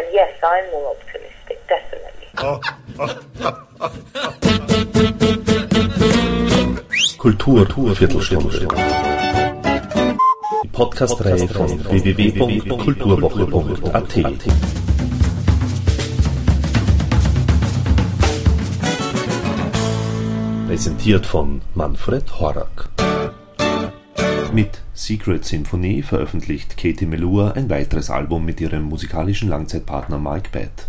And yes, I'm more optimistic, definitely. Kultur, Kultur Viertelstunde. Die Podcast-Reihe von www.kulturwoche.at. Präsentiert von Manfred Horak. Mit Secret Symphony veröffentlicht Katie Melua ein weiteres Album mit ihrem musikalischen Langzeitpartner Mike Batt.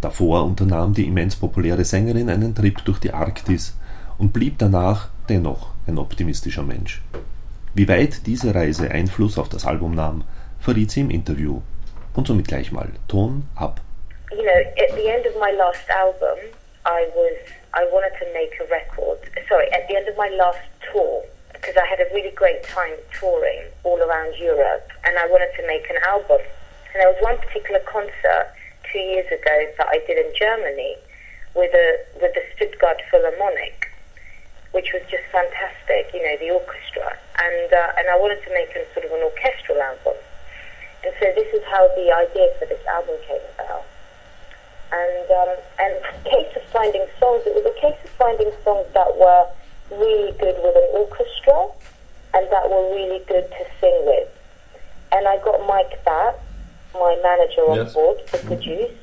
Davor unternahm die immens populäre Sängerin einen Trip durch die Arktis und blieb danach dennoch ein optimistischer Mensch. Wie weit diese Reise Einfluss auf das Album nahm, verriet sie im Interview. Und somit gleich mal Ton ab. You know, at the end of my last album, I was I wanted to make a record. Sorry, at the end of my last tour, because I had a really great time touring all around Europe, and I wanted to make an album. And there was one particular concert two years ago that I did in Germany with a with the Stuttgart Philharmonic, which was just fantastic. You know, the orchestra, and uh, and I wanted to make a sort of an orchestral album. And so this is how the idea for this album came about. And um, and case of finding songs, it was a case of finding songs that were really good with an orchestra and that were really good to sing with. And I got Mike Batt, my manager, on Yes. board to produce,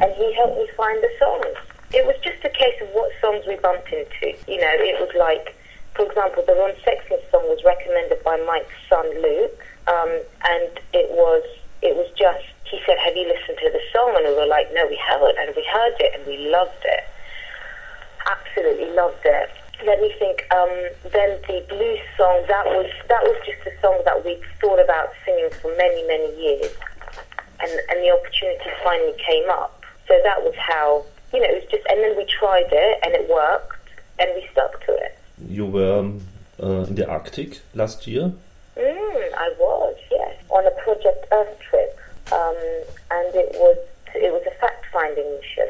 and he helped me find the songs. It was just a case of what songs we bumped into. You know, it was like, for example, the Ron Sexsmith song was recommended by Mike's son Luke, um, and it was it was just he said, "Have you listened to the song?" And we were like, "No, we haven't," and we heard it and we loved it absolutely loved it. Let me think. Um, then the blues song that was that was just a song that we'd thought about singing for many many years, and and the opportunity finally came up. So that was how you know it was just. And then we tried it and it worked, and we stuck to it. You were um, uh, in the Arctic last year. Mm, I was yes on a Project Earth trip, um, and it was it was a fact finding mission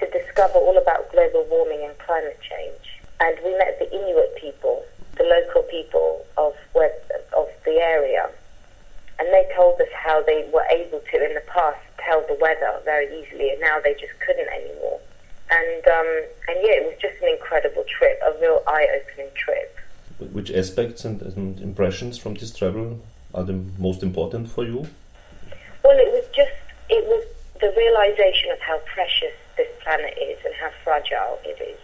to discover all about global warming and climate change. And we met the Inuit people, the local people of where, of the area, and they told us how they were able to in the past tell the weather very easily, and now they just couldn't anymore. And um, and yeah, it was just an incredible trip, a real eye-opening trip. Which aspects and, and impressions from this travel are the most important for you? Well, it was just, it was the realization of how precious this planet is and how fragile it is,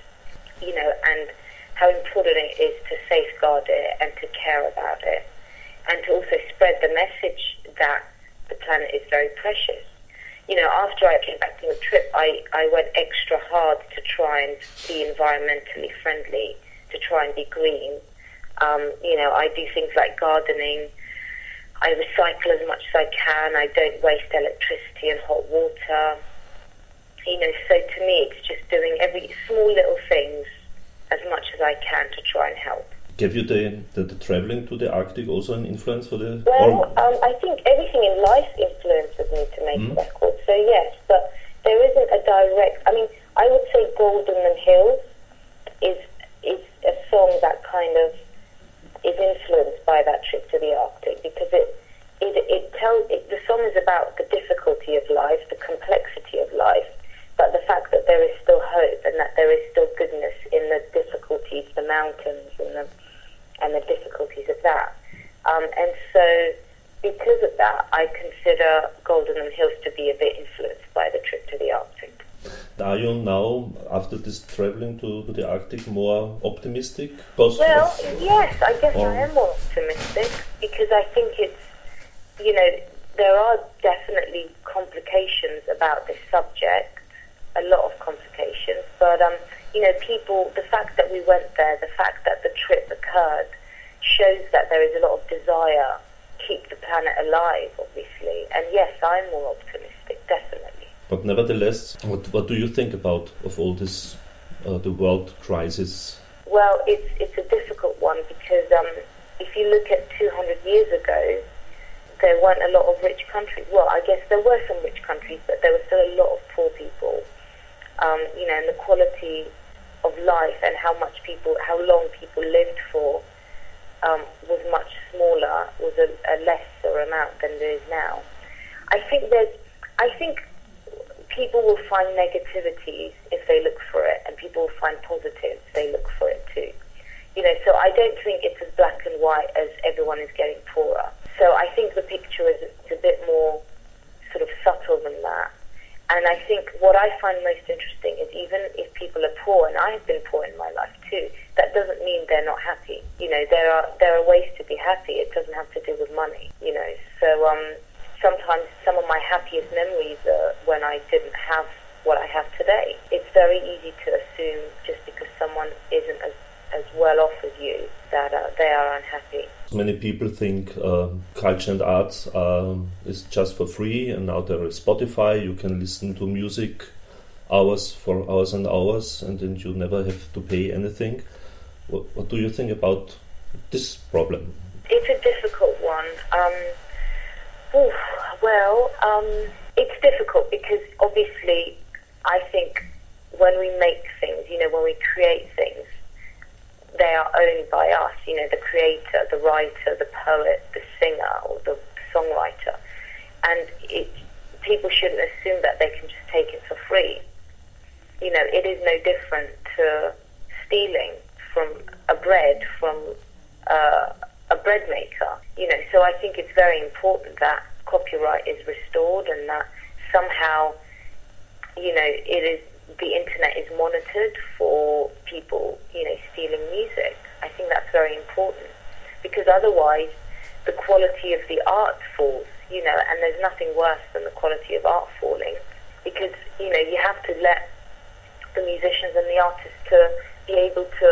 you know, and how important it is to safeguard it and to care about it, and to also spread the message that the planet is very precious. You know, after I came back from the trip, I, I went extra hard to try and be environmentally friendly, to try and be green. Um, you know, I do things like gardening. I recycle as much as I can. I don't waste electricity and hot water. You know, so to me, it's just doing every small little things as much as I can to try and help. Gave you the, the, the traveling to the Arctic also an influence for the? Well, um, I think everything in life influences me to make Mhm. a record. So yes, but there isn't a direct. I mean, I would say Gold in Them Hills is is a song that kind of is influenced by that trip to the Arctic because it it it tells it, the song is about the difficulty of life, the complexity of life, but the fact that there is still hope and that there is still goodness in the difficulties, the mountains and the and the difficulties of that. Um, and so, because of that, I consider Golden Hills to be a bit influenced by the trip to the Arctic. Are you now, after this traveling to, to the Arctic, more optimistic? Well, yes, I guess Or- I am more optimistic because I think it's, you know, there are definitely complications about this subject, a lot of complications, but, um, you know, people, the fact that we went there, the fact that the trip occurred, shows that there is a lot of desire to keep the planet alive, obviously. And yes, I'm more optimistic, definitely. But nevertheless, what, what do you think about of all this, uh, the world crisis? Well, it's it's a difficult one because um, if you look at 200 years ago, there weren't a lot of rich countries. Well, I guess there were some rich countries, but there were still a lot of poor people. Um, you know, and the quality of life and how much people, how long people lived for, um, was much smaller, was a, a lesser amount than there is now. I think there's, I think people will find negativities if they look for it, and people will find positives if they look for it too. You know, so I don't think it's as black and white as everyone is getting poorer. So I think the picture is a bit more sort of subtle than that. And I think what I find most interesting is even if people are poor, and I have been poor in my life too, that doesn't mean they're not happy. You know, there are there are ways to be happy. It doesn't have to do with money. You know, so um, sometimes some of my happiest memories are when I didn't have what I have today. It's very easy to assume just because someone isn't as as well off as you that uh, they are unhappy. Many people think uh, culture and arts um, is just for free, and now there is Spotify. You can listen to music hours for hours and hours, and then you never have to pay anything. What, what do you think about this problem? It's a difficult one. Um, oof, well, um, it's difficult because obviously, I think when we make things, you know, when we create owned by us, you know, the creator, the writer, the poet, the singer, or the songwriter. And it, people shouldn't assume that they can just take it for free. You know, it is no different to stealing from a bread from uh, a bread maker. You know, so I think it's very important that copyright is restored and that somehow, you know, it is the internet is monitored for people, you know, stealing music. I think that's very important because otherwise the quality of the art falls, you know, and there's nothing worse than the quality of art falling because, you know, you have to let the musicians and the artists to be able to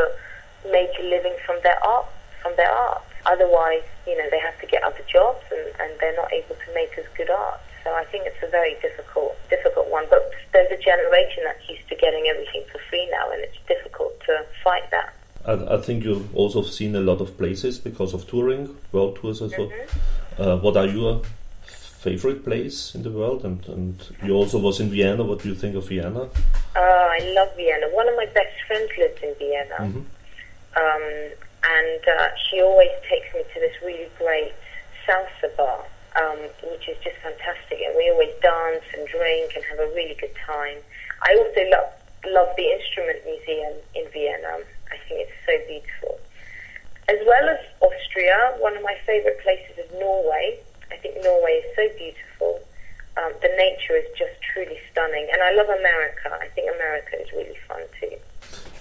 make a living from their art, from their art. Otherwise, you know, they have to get other jobs and, and they're not able to make as good art. So I think it's a very difficult, difficult one. But there's a generation that's used to getting everything for free now, and it's difficult to fight that. I, I think you've also seen a lot of places because of touring, world tours as well. Mm-hmm. Uh, what are your favorite place in the world? And, and you also was in Vienna. What do you think of Vienna? Uh, I love Vienna. One of my best friends lives in Vienna. Mm-hmm. Um, and uh, she always takes me to this really great salsa bar um, which is just fantastic. And we always dance and drink and have a really good time. I also love, love the Instrument Museum in Vienna. I think it's so beautiful. As well as Austria, one of my favorite places is Norway. I think Norway is so beautiful. Um, the nature is just truly stunning. And I love America. I think America is really fun too.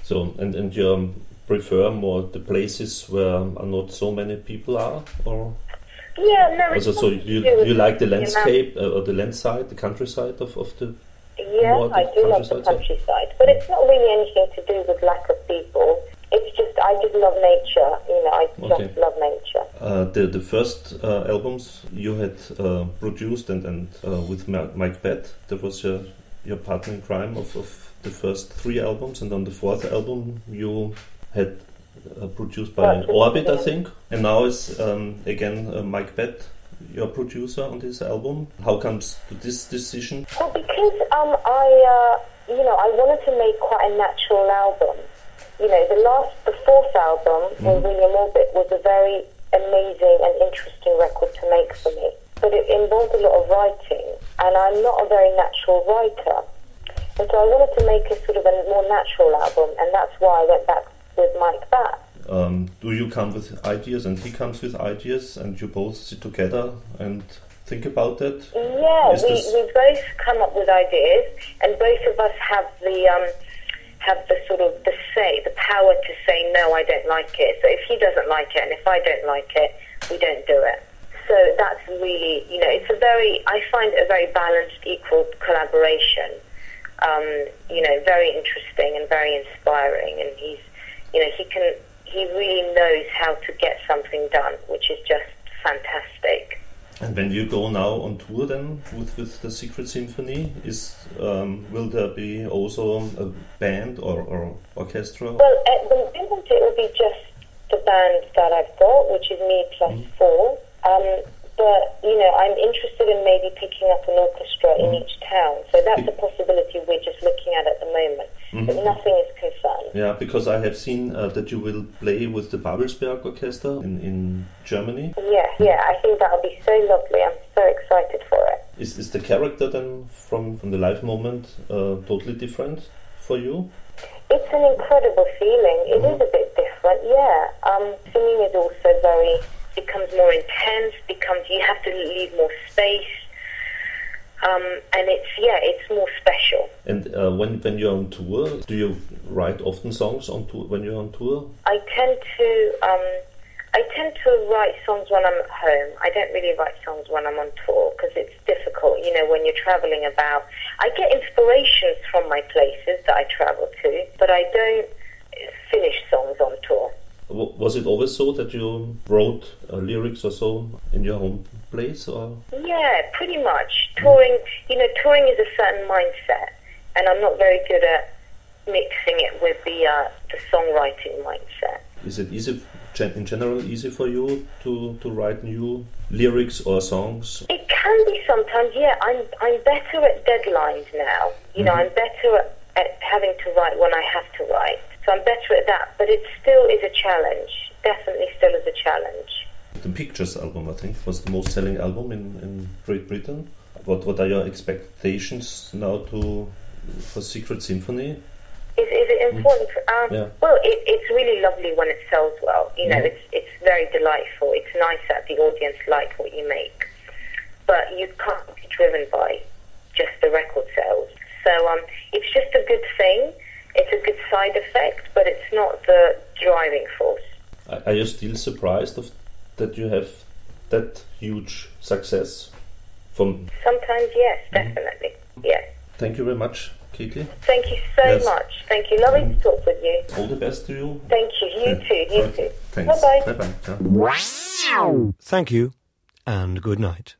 So, and, and you prefer more the places where not so many people are, or yeah, no. Also, so you you like the landscape uh, or the landside, the countryside of, of the. Yeah, I do love the countryside, but it's not really anything to do with lack of people. It's just I just love nature. You know, I just okay. love nature. Uh, the the first uh, albums you had uh, produced and and uh, with Mike Batt, that was your your partner in crime of, of the first three albums, and on the fourth album you had uh, produced by Orbit, I think. And now is um, again uh, Mike Batt, your producer on this album. How comes to this decision? Well, because um, I, uh, you know, I wanted to make quite a natural album. You know, the last, the fourth album mm-hmm. with William Orbit was a very amazing and interesting record to make for me. But it involved a lot of writing, and I'm not a very natural writer. And so I wanted to make a sort of a more natural album, and that's why I went back with Mike Batt. Um, do you come with ideas and he comes with ideas and you both sit together and think about that? Yeah, we, we both come up with ideas and both of us have the um, have the sort of the say, the power to say no, I don't like it. So if he doesn't like it and if I don't like it, we don't do it. So that's really, you know, it's a very, I find it a very balanced, equal collaboration. Um, you know, very interesting and very inspiring. And he's, you know, he can he really knows how to get something done, which is just fantastic. And when you go now on tour, then with, with the Secret Symphony, is um, will there be also a band or, or orchestra? Well, at the moment it will be just the band that I've got, which is me plus mm. four. Um, but you know, I'm interested in maybe picking up an orchestra mm. in mm-hmm. each town. So that's a possibility we're just looking at at the moment. Mm-hmm. But nothing is confirmed. Yeah, because I have seen uh, that you will play with the Babelsberg Orchestra in, in Germany. Yeah, yeah, I think that'll be so lovely. I'm so excited for it. Is, is the character then from, from the live moment uh, totally different for you? It's an incredible feeling. It mm-hmm. is a bit different, yeah. Um, singing is also very, becomes more intense, becomes, you have to leave more space. Um, and it's yeah, it's more special. And uh, when when you're on tour, do you write often songs on tour when you're on tour? I tend to um, I tend to write songs when I'm at home. I don't really write songs when I'm on tour because it's difficult, you know, when you're traveling about. I get inspirations from my places that I travel to, but I don't finish songs on tour. Was it always so that you wrote uh, lyrics or so in your home place, or? Yeah, pretty much. Touring, you know, touring is a certain mindset, and I'm not very good at mixing it with the uh, the songwriting mindset. Is it easy in general easy for you to, to write new lyrics or songs? It can be sometimes, yeah. I'm, I'm better at deadlines now. You mm-hmm. know, I'm better at, at having to write when I have to write. So I'm better at that, but it still is a challenge. Definitely still is a challenge. The Pictures album, I think, was the most selling album in, in Great Britain. What what are your expectations now to for Secret Symphony? Is, is it important? Um, yeah. Well, it, it's really lovely when it sells well. You know, yeah. it's it's very delightful. It's nice that the audience like what you make, but you can't be driven by just the record sales. So um, it's just a good thing. It's a good side effect, but it's not the driving force. Are you still surprised of that you have that huge success? From sometimes, yes, mm-hmm. definitely, mm-hmm. yes. Thank you very much Katie. Thank you so yes. much. Thank you. Lovely mm. to talk with you. All the best to you. Thank you. You yeah. too. You too. Thanks. Bye bye. Bye bye. Thank you and good night.